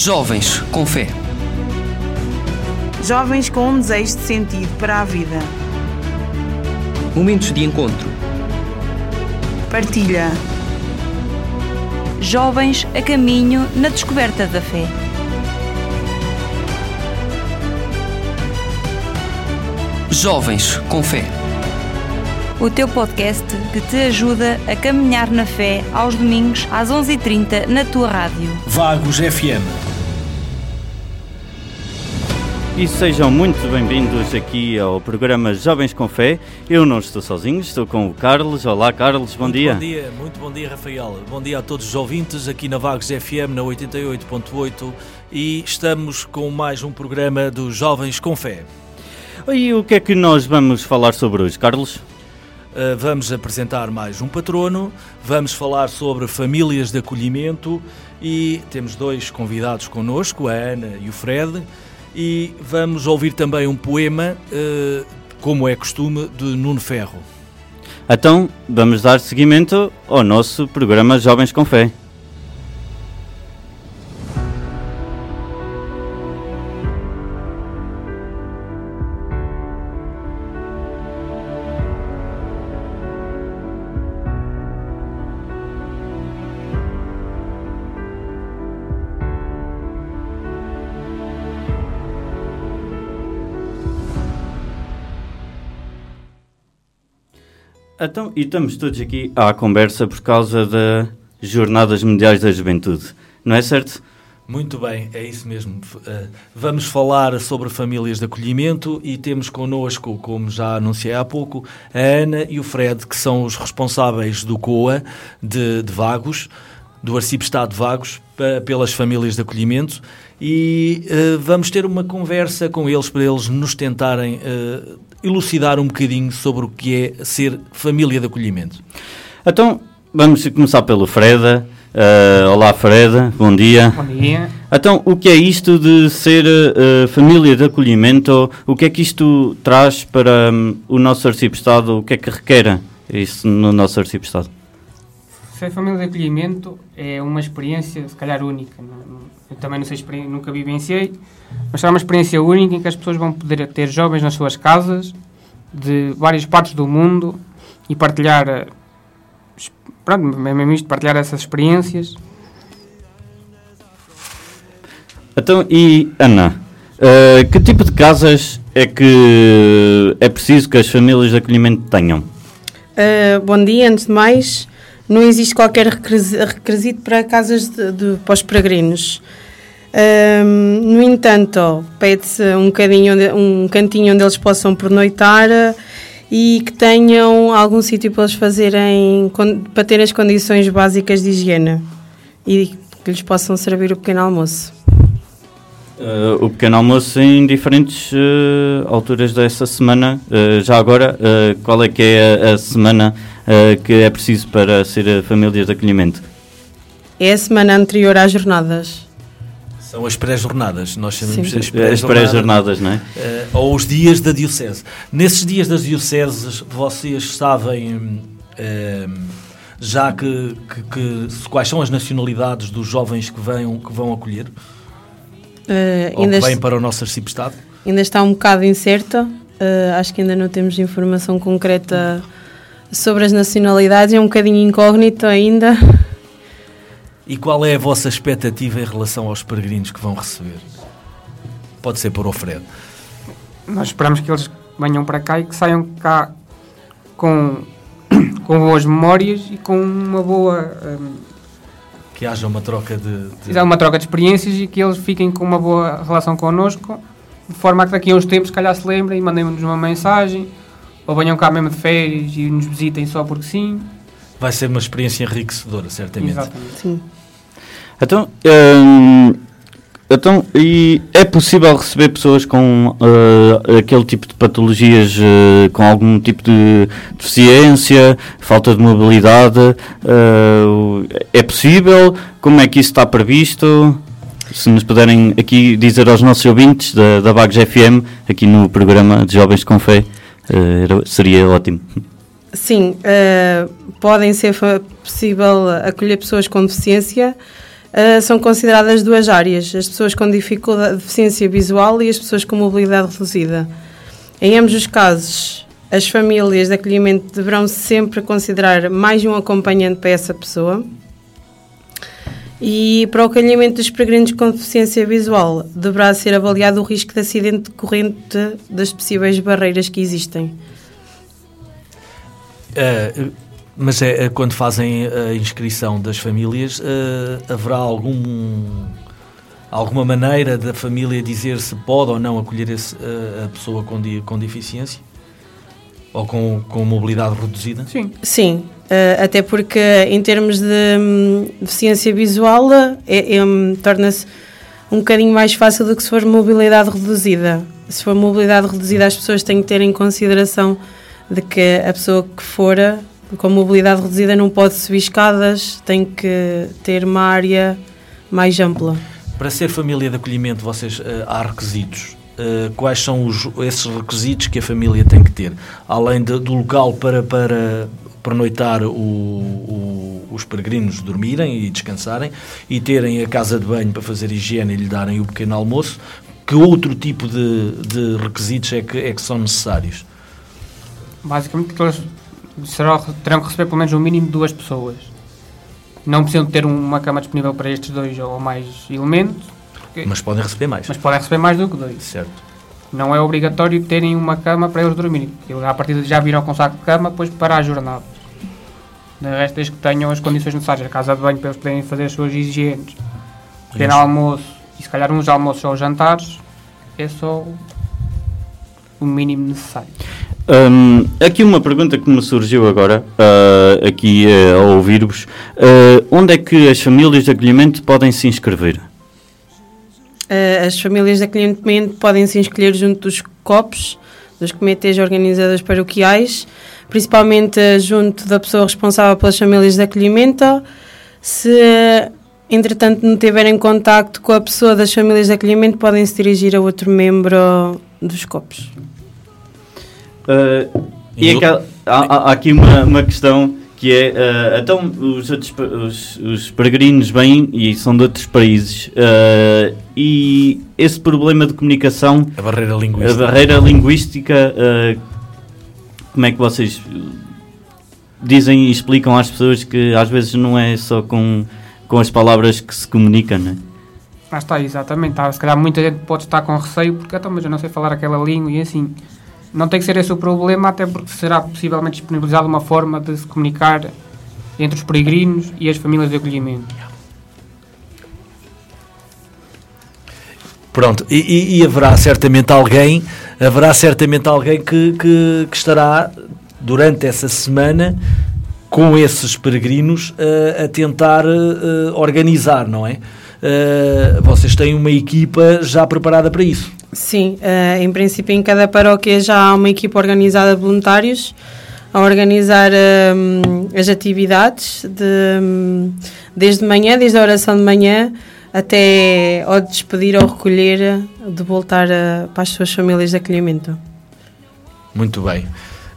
Jovens com fé. Jovens com um desejo de sentido para a vida. Momentos de encontro. Partilha. Jovens a caminho na descoberta da fé. Jovens com fé. O teu podcast que te ajuda a caminhar na fé aos domingos às 11h30 na tua rádio. Vagos FM. E sejam muito bem-vindos aqui ao programa Jovens com Fé. Eu não estou sozinho, estou com o Carlos. Olá, Carlos, bom muito dia. Bom dia, muito bom dia, Rafael. Bom dia a todos os ouvintes aqui na Vagos FM na 88.8 e estamos com mais um programa dos Jovens com Fé. E o que é que nós vamos falar sobre hoje, Carlos? Uh, vamos apresentar mais um patrono, vamos falar sobre famílias de acolhimento e temos dois convidados connosco, a Ana e o Fred, e vamos ouvir também um poema, uh, como é costume, de Nuno Ferro. Então, vamos dar seguimento ao nosso programa Jovens com Fé. Então, e estamos todos aqui à conversa por causa das Jornadas Mundiais da Juventude, não é certo? Muito bem, é isso mesmo. Uh, vamos falar sobre famílias de acolhimento e temos connosco, como já anunciei há pouco, a Ana e o Fred, que são os responsáveis do COA de, de Vagos, do Arcipestado de Vagos, pelas famílias de acolhimento e uh, vamos ter uma conversa com eles para eles nos tentarem uh, elucidar um bocadinho sobre o que é ser família de acolhimento. Então, vamos começar pelo Freda. Uh, olá, Freda, bom dia. Bom dia. Então, o que é isto de ser uh, família de acolhimento? O que é que isto traz para um, o nosso arcipestado? O que é que requer isso no nosso arcipestado? Ser família de acolhimento é uma experiência, se calhar, única. Eu também não sei, nunca vivenciei, mas será uma experiência única em que as pessoas vão poder ter jovens nas suas casas, de várias partes do mundo, e partilhar, pronto, mesmo isto, partilhar essas experiências. Então, e Ana, uh, que tipo de casas é que é preciso que as famílias de acolhimento tenham? Uh, bom dia, antes de mais, não existe qualquer requisito para casas de, de, para os peregrinos. Um, no entanto, pede-se um, um cantinho onde eles possam pernoitar e que tenham algum sítio para eles fazerem, para terem as condições básicas de higiene e que lhes possam servir o pequeno almoço. Uh, o pequeno almoço em diferentes uh, alturas dessa semana. Uh, já agora, qual é que é a, a semana que é preciso para ser famílias de acolhimento? É a semana anterior às jornadas. São as pré-jornadas, nós chamamos Sim. as pré-jornadas, pré não é? ou os dias da Diocese. Nesses dias das Dioceses, vocês sabem já que, que, que, quais são as nacionalidades dos jovens que, vêm, que vão acolher? Uh, Ou que vêm para o nosso arcipestado? Ainda está um bocado incerto. Uh, acho que ainda não temos informação concreta sobre as nacionalidades. É um bocadinho incógnito ainda. E qual é a vossa expectativa em relação aos peregrinos que vão receber? Pode ser por o Fred. Nós esperamos que eles venham para cá e que saiam cá com, com boas memórias e com uma boa. Um, que haja uma troca de, de... uma troca de experiências e que eles fiquem com uma boa relação connosco, de forma a que daqui a uns tempos, se calhar, se lembrem e mandem-nos uma mensagem, ou venham cá mesmo de férias e nos visitem só porque sim. Vai ser uma experiência enriquecedora, certamente. Exatamente. Sim. Então, hum, então, e é possível receber pessoas com uh, aquele tipo de patologias, uh, com algum tipo de deficiência, falta de mobilidade? Uh, é possível? Como é que isso está previsto? Se nos puderem aqui dizer aos nossos ouvintes da, da Bagos FM, aqui no programa de Jovens com Fé, seria ótimo. Sim, podem ser possível acolher pessoas com deficiência uh, são consideradas duas áreas: as pessoas com dificuldade, deficiência visual e as pessoas com mobilidade reduzida. Em ambos os casos, as famílias de acolhimento deverão sempre considerar mais um acompanhante para essa pessoa. E para o acolhimento dos peregrinos com deficiência visual, deverá ser avaliado o risco de acidente decorrente das possíveis barreiras que existem. Uh, mas é, é, quando fazem a inscrição das famílias, uh, haverá algum, alguma maneira da família dizer se pode ou não acolher esse, uh, a pessoa com, com deficiência? Ou com, com mobilidade reduzida? Sim. Sim, uh, até porque em termos de um, deficiência visual é, é, um, torna-se um bocadinho mais fácil do que se for mobilidade reduzida. Se for mobilidade reduzida, as pessoas têm que ter em consideração de que a pessoa que fora com mobilidade reduzida não pode subir escadas, tem que ter uma área mais ampla. Para ser família de acolhimento, vocês uh, há requisitos. Uh, quais são os, esses requisitos que a família tem que ter? Além de, do local para, para pernoitar o, o, os peregrinos dormirem e descansarem e terem a casa de banho para fazer higiene e lhe darem o pequeno almoço, que outro tipo de, de requisitos é que, é que são necessários? Basicamente, será, terão que receber pelo menos um mínimo de duas pessoas. Não precisam ter uma cama disponível para estes dois ou mais elementos. Mas podem receber mais. Mas podem receber mais do que dois. Certo. Não é obrigatório terem uma cama para eles dormirem. Eles, à partida, já viram com saco de cama, depois para a jornada. De resto, desde que tenham as condições necessárias, a casa de banho para eles poderem fazer as suas higienes, pequeno almoço e se calhar uns almoços ou jantares, é só o mínimo necessário. Um, aqui uma pergunta que me surgiu agora, uh, aqui uh, ao ouvir-vos. Uh, onde é que as famílias de acolhimento podem se inscrever? As famílias de acolhimento podem se inscrever junto dos COPs, dos comitês organizadores paroquiais, principalmente junto da pessoa responsável pelas famílias de acolhimento. Se, entretanto, não tiverem contacto com a pessoa das famílias de acolhimento, podem se dirigir a outro membro dos COPs. Uh, e aquela, há, há, aqui uma, uma questão que é, uh, então os, outros, os, os, peregrinos vêm e são de outros países uh, e esse problema de comunicação, a barreira linguística, a barreira linguística uh, como é que vocês dizem e explicam às pessoas que às vezes não é só com, com as palavras que se comunicam, não é? Ah, está, exatamente. Tá, se calhar muita gente pode estar com receio porque então, mas eu não sei falar aquela língua e assim. Não tem que ser esse o problema, até porque será possivelmente disponibilizada uma forma de se comunicar entre os peregrinos e as famílias de acolhimento. Pronto, e, e, haverá certamente alguém, haverá certamente alguém que, que, que estará durante essa semana com esses peregrinos uh, a tentar uh, organizar, não é? Uh, vocês têm uma equipa já preparada para isso. Sim, uh, em princípio em cada paróquia já há uma equipa organizada de voluntários a organizar um, as atividades de, um, desde manhã, desde a oração de manhã até ao despedir ou recolher de voltar a, para as suas famílias de acolhimento. Muito bem.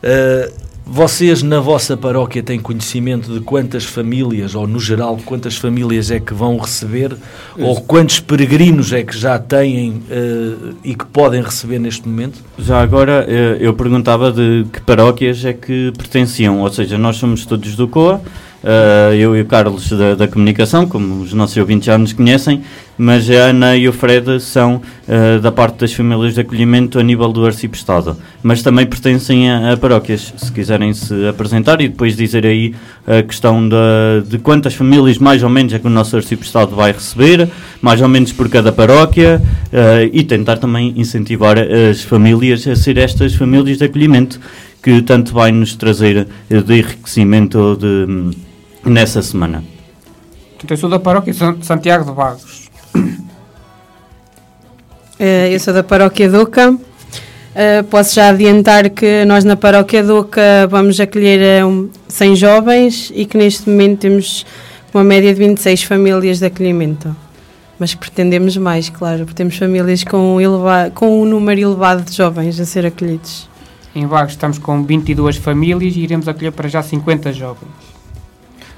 Uh, vocês na vossa paróquia têm conhecimento de quantas famílias, ou no geral, quantas famílias é que vão receber, Isso. ou quantos peregrinos é que já têm uh, e que podem receber neste momento? Já agora uh, eu perguntava de que paróquias é que pertenciam, ou seja, nós somos todos do COA, Uh, eu e o Carlos da, da, comunicação, como os nossos ouvintes já nos conhecem, mas a Ana e o Fred são uh, da parte das famílias de acolhimento a nível do Arcipestado, mas também pertencem a, a, paróquias, se quiserem se apresentar e depois dizer aí a questão de, de quantas famílias mais ou menos é que o nosso Arcipestado vai receber, mais ou menos por cada paróquia, uh, e tentar também incentivar as famílias a ser estas famílias de acolhimento que tanto vai nos trazer de enriquecimento de nessa semana? Eu sou da paróquia de Santiago de Vagos. Eh, eu sou da paróquia de Oca. Uh, posso já adiantar que nós na paróquia de Oca vamos acolher um, 100 jovens e que neste momento temos uma média de 26 famílias de acolhimento. Mas que pretendemos mais, claro, porque temos famílias com, eleva com um número elevado de jovens a ser acolhidos. Em Vagos estamos com 22 famílias e iremos acolher para já 50 jovens.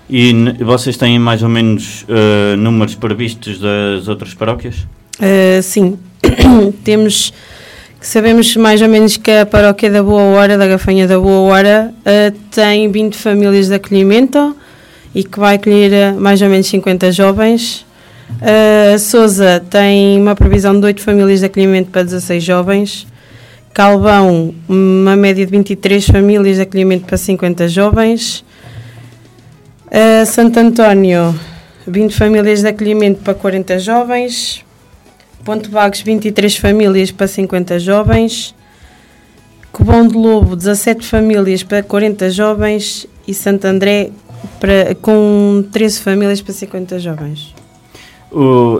E vocês têm mais ou menos eh, números previstos das outras paróquias? Uh, sim, temos sabemos mais ou menos que a paróquia da Boa Hora, da Gafanha da Boa Hora, uh, tem 20 famílias de acolhimento e que vai acolher uh, mais ou menos 50 jovens. Uh, Sousa tem uma previsão de 8 famílias de acolhimento para 16 jovens. Calvão, uma média de 23 famílias de acolhimento para 50 jovens. Uh, Santo António, 20 famílias de acolhimento para 40 jovens. Ponte Vagos, 23 famílias para 50 jovens. Cobão de Lobo, 17 famílias para 40 jovens. E Santo André, para, com 13 famílias para 50 jovens.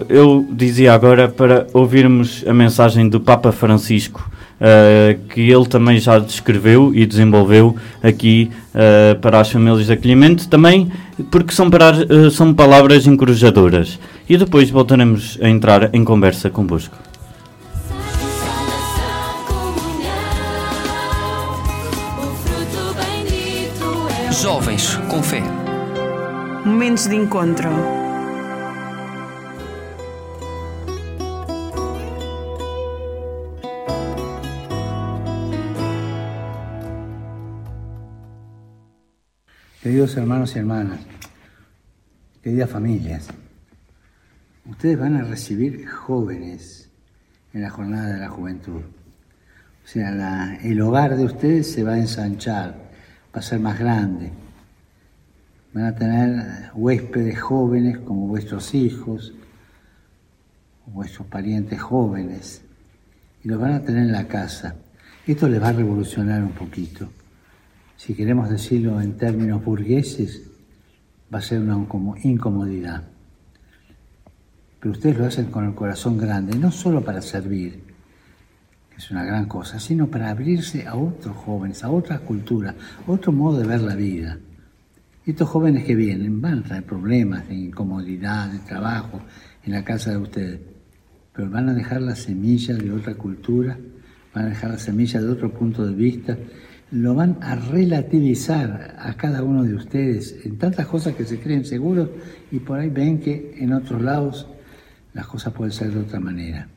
Eu dizia agora para ouvirmos a mensagem do Papa Francisco, eh, que ele também já descreveu e desenvolveu aqui eh, para as famílias de acolhimento, também porque são, para- eh, são palavras encorajadoras. E depois voltaremos a entrar em conversa convosco. Jovens com Fé. Momentos de encontro. Queridos hermanos y hermanas, queridas familias, ustedes van a recibir jóvenes en la jornada de la juventud. O sea, el hogar de ustedes se va a ensanchar, va a ser más grande. Van a tener huéspedes jóvenes como vuestros hijos, vuestros parientes jóvenes, y los van a tener en la casa. Esto les va a revolucionar un poquito si queremos decirlo en términos burgueses, va a ser una incomo- incomodidad. Pero ustedes lo hacen con el corazón grande, no solo para servir, que es una gran cosa, sino para abrirse a otros jóvenes, a otra cultura, a otro modo de ver la vida. Estos jóvenes que vienen van a traer problemas de incomodidad, de trabajo en la casa de ustedes, pero van a dejar la semilla de otra cultura, van a dejar la semilla de otro punto de vista, lo van a relativizar a cada uno de ustedes en tantas cosas que se creen seguros y por ahí ven que en otros lados las cosas pueden ser de otra manera.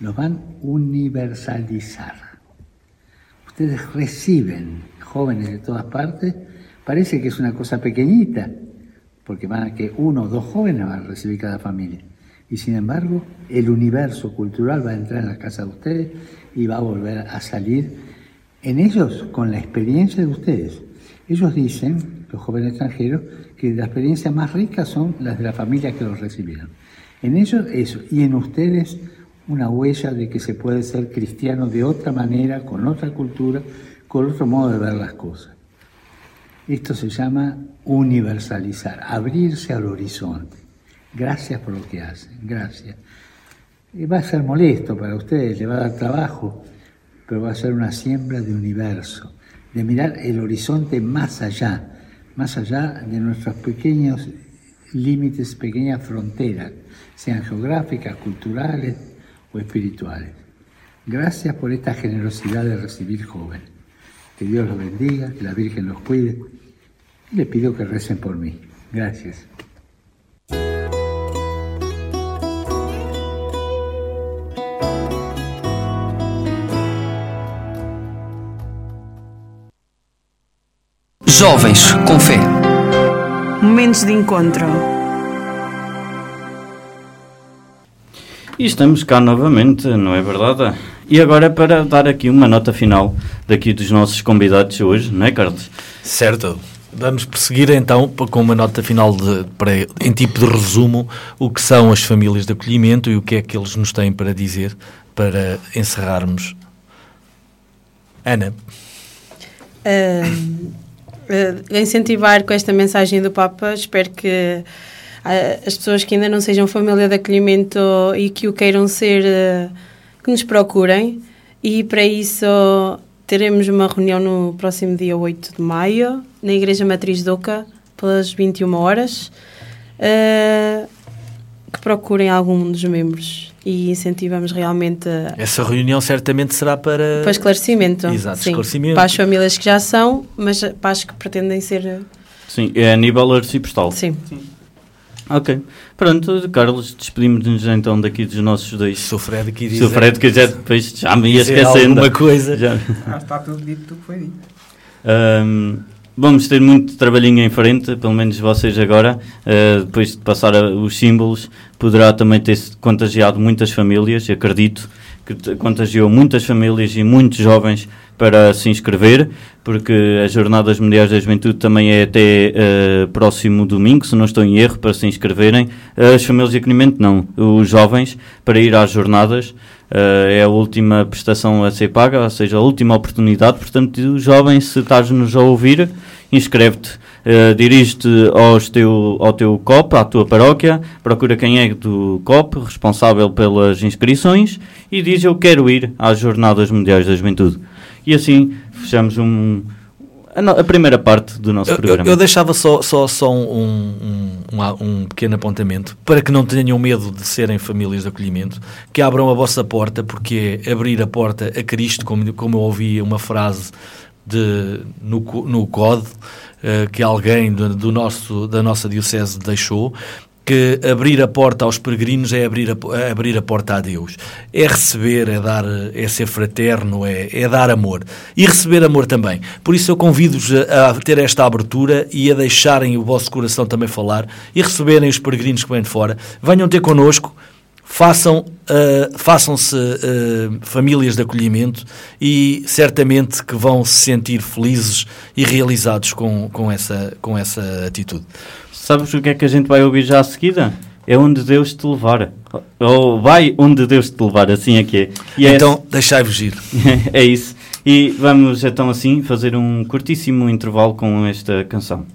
Los van a universalizar. Ustedes reciben jóvenes de todas partes, parece que es una cosa pequeñita, porque van a que uno o dos jóvenes van a recibir cada familia. Y sin embargo, el universo cultural va a entrar en la casa de ustedes y va a volver a salir en ellos con la experiencia de ustedes. Ellos dicen, los jóvenes extranjeros, que las experiencias más ricas son las de la familia que los recibieron. En ellos eso, y en ustedes una huella de que se puede ser cristiano de otra manera, con otra cultura, con otro modo de ver las cosas. Esto se llama universalizar, abrirse al horizonte. Gracias por lo que hacen, gracias. Y va a ser molesto para ustedes, le va a dar trabajo, pero va a ser una siembra de universo, de mirar el horizonte más allá, más allá de nuestros pequeños límites, pequeñas fronteras, sean geográficas, culturales o espirituales. Gracias por esta generosidad de recibir jóvenes. Que Dios los bendiga, que la Virgen los cuide. Y le pido que recen por mí. Gracias. Jovens com Fé. Momentos de encontro. E estamos cá novamente, não é verdade? E agora para dar aqui uma nota final daqui dos nossos convidados hoje, não é, Carlos? Certo. Vamos prosseguir então com uma nota final de, para, em tipo de resumo o que são as famílias de acolhimento e o que é que eles nos têm para dizer para encerrarmos. Ana, Uh, uh, incentivar com esta mensagem do Papa, espero que uh, as pessoas que ainda não sejam família de acolhimento e que o queiram ser, uh, que nos procurem. E para isso teremos uma reunião no próximo dia 8 de maio, na Igreja Matriz de Oca, pelas 21 horas. Uh, que procurem algum dos membros e incentivamos realmente a, essa reunião certamente será para. para esclarecimento. Exato, sim. esclarecimento. Para as famílias que já são, mas para as que pretendem ser Sim, é a nível arciprestal. Sim. Ok. Pronto, Carlos, despedimos-nos então daqui dos nossos dois. O Fred quiser, Se o Fred quiser, depois já me ia esquecendo. alguma coisa. Já. Ah, está tudo dito do que foi dito. Ahm, vamos ter muito trabalhinho em frente, pelo menos vocês agora. Ah, depois de passar a- os símbolos, poderá também ter contagiado muitas famílias, acredito que contagiou muitas famílias e muitos jovens para se inscrever, porque as Jornadas Mundiais da Juventude também é até ah, próximo domingo, se não estou em erro, para se inscreverem. As famílias de acolhimento não, os jovens para ir às jornadas. Uh, é a última prestação a ser paga, ou seja, a última oportunidade. Portanto, jovem, se estás-nos a ouvir, inscreve-te. Uh, Dirige-te teu, ao teu COP, à tua paróquia, procura quem é do COP, responsável pelas inscrições, e diz: Eu quero ir às Jornadas Mundiais da Juventude. E assim fechamos um, a, no- a primeira parte do nosso Eu, eu- programa. eu deixava só, só, só um, um, um- um pequeno apontamento para que não tenham medo de serem famílias de acolhimento, que abram a vossa porta, porque é abrir a porta a Cristo, como, como eu ouvi uma frase de, no, no COD eh, que alguém do, do nosso, da nossa Diocese deixou. Que abrir a porta aos peregrinos é abrir a, é abrir a porta a Deus. É receber, é dar, é ser fraterno, é, é dar amor. E receber amor também. Por isso eu convido-vos a, a ter esta abertura e a deixarem o vosso coração também falar e receberem os peregrinos que vêm de fora. Venham ter connosco, façam, ah, façam-se ah, famílias de acolhimento e certamente que vão se sentir felizes e realizados com, com, essa, com essa atitude. Sabes o que é que a gente vai ouvir já a seguida? É onde Deus te levar. Ou vai onde Deus te levar, assim é que é. E é então, deixai-vos ir. é isso. E vamos então assim fazer um curtíssimo intervalo com esta canção.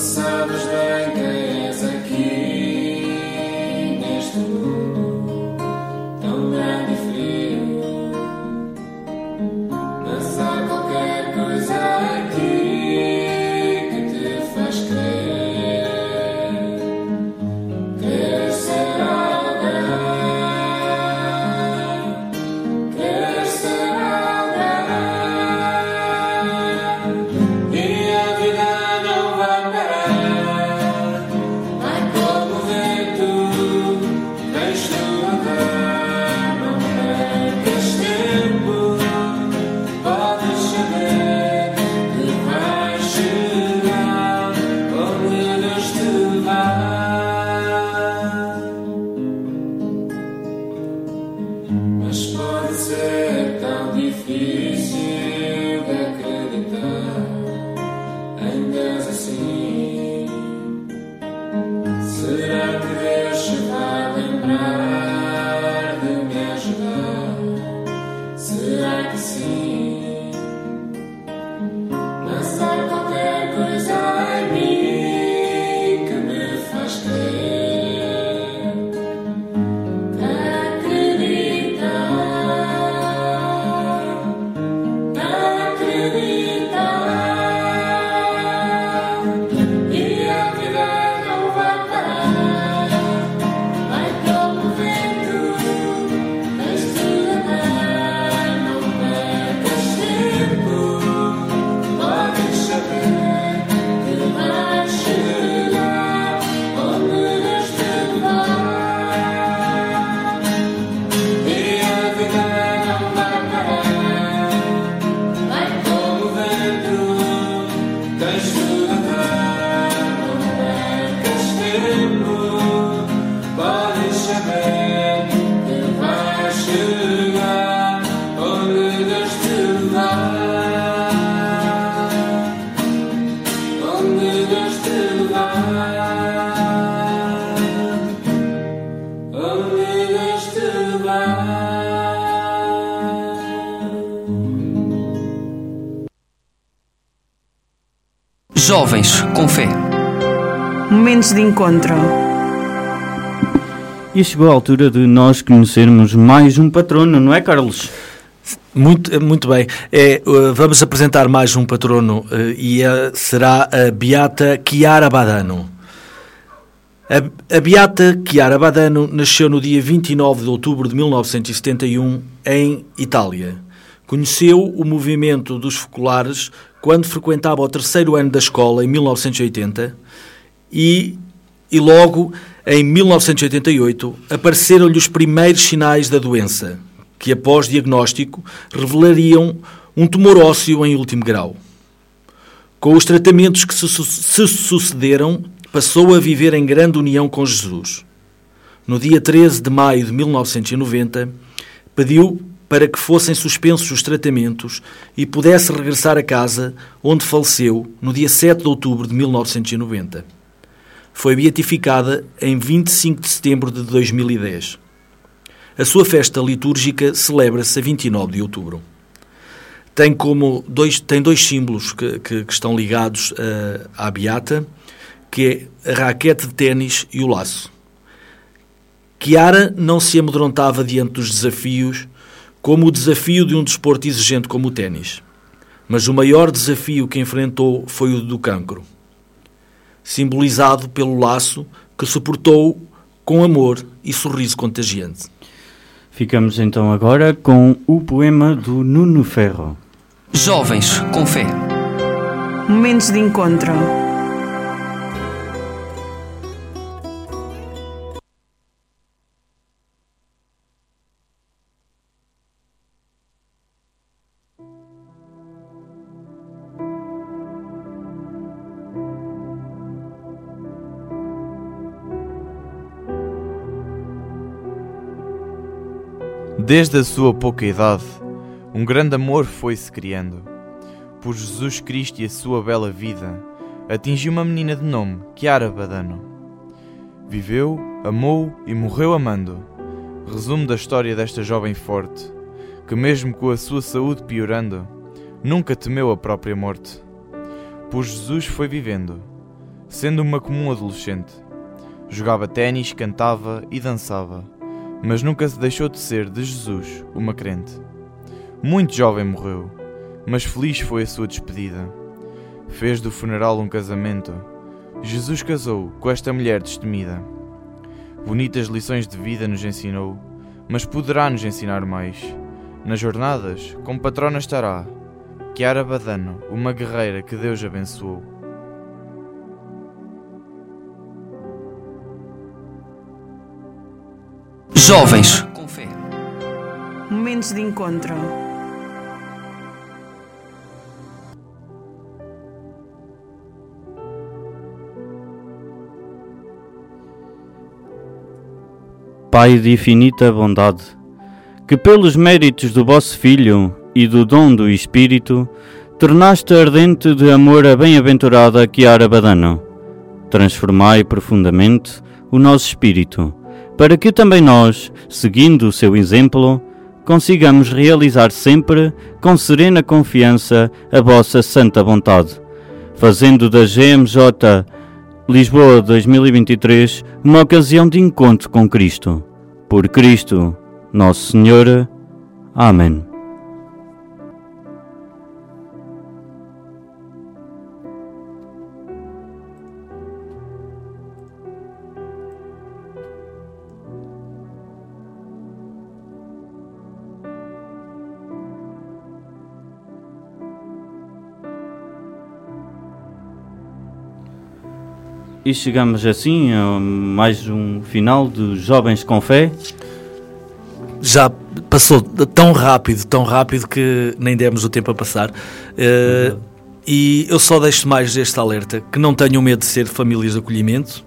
Não sabes Jovens com Fé. Momentos de encontro. E chegou a altura de nós conhecermos mais um patrono, não é, Carlos? Muito, muito bem. É, uh, vamos apresentar mais um patrono uh, e uh, será a Beata Chiara Badano. A, a Beata Chiara Badano nasceu no dia 29 de outubro de 1971 em Itália. Conheceu o movimento dos focolares quando frequentava o terceiro ano da escola, em 1980, e, e logo em 1988 apareceram-lhe os primeiros sinais da doença, que após diagnóstico revelariam um tumor ósseo em último grau. Com os tratamentos que se, se sucederam, passou a viver em grande união com Jesus. No dia 13 de maio de 1990, pediu para que fossem suspensos os tratamentos e pudesse regressar a casa, onde faleceu no dia 7 de outubro de 1990. Foi beatificada em 25 de setembro de 2010. A sua festa litúrgica celebra-se a 29 de outubro. Tem, como dois, tem dois símbolos que, que, que estão ligados uh, à Beata, que é a raquete de ténis e o laço. Chiara não se amedrontava diante dos desafios, como o desafio de um desporto exigente como o ténis. Mas o maior desafio que enfrentou foi o do cancro, simbolizado pelo laço que suportou com amor e sorriso contagiante. Ficamos então agora com o poema do Nuno Ferro. Jovens com fé. Momentos de encontro. Desde a sua pouca idade, um grande amor foi-se criando. Por Jesus Cristo e a sua bela vida, atingiu uma menina de nome Chiara Badano. Viveu, amou e morreu amando. Resumo da história desta jovem forte, que mesmo com a sua saúde piorando, nunca temeu a própria morte. Por Jesus foi vivendo, sendo uma comum adolescente. Jogava ténis, cantava e dançava mas nunca se deixou de ser de Jesus uma crente. Muito jovem morreu, mas feliz foi a sua despedida. Fez do funeral um casamento. Jesus casou com esta mulher destemida. Bonitas lições de vida nos ensinou, mas poderá nos ensinar mais. Nas jornadas, como patrona estará, Chiara Badano, uma guerreira que Deus abençoou. Momentos de encontro. Pai de infinita bondade, que pelos méritos do vosso Filho e do dom do Espírito, tornaste ardente de amor a bem-aventurada Chiara Badano, transformai profundamente o nosso espírito, para que também nós, seguindo o seu exemplo, consigamos realizar sempre com serena confiança a vossa santa vontade, fazendo da GMJ Lisboa 2023 uma ocasião de encontro com Cristo. Por Cristo, nosso Senhor. Amém. E chegamos assim a mais um final dos Jovens com Fé. Já passou tão rápido, tão rápido que nem demos o tempo a passar. Uh, e eu só deixo mais este alerta: que não tenham medo de ser famílias de acolhimento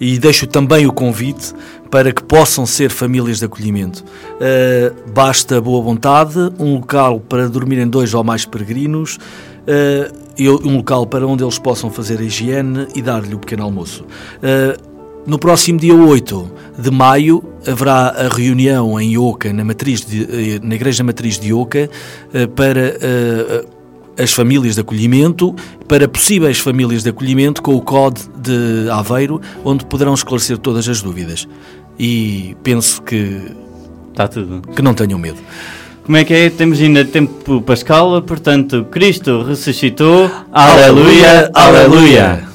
e deixo também o convite para que possam ser famílias de acolhimento. Uh, basta boa vontade, um local para dormirem dois ou mais peregrinos. Uh, e um local para onde eles possam fazer a higiene e dar-lhe o pequeno almoço. Uh, no próximo dia 8 de maio haverá a reunião em Oca, na, matriz de, na Igreja Matriz de Oca, uh, para as famílias de acolhimento, para possíveis famílias de acolhimento com o COD de Aveiro, onde poderão esclarecer todas as dúvidas. E penso que. Está tudo. Que não tenham medo. Como é que é? Temos ainda tempo para a escala, portanto, Cristo ressuscitou. Aleluia, aleluia.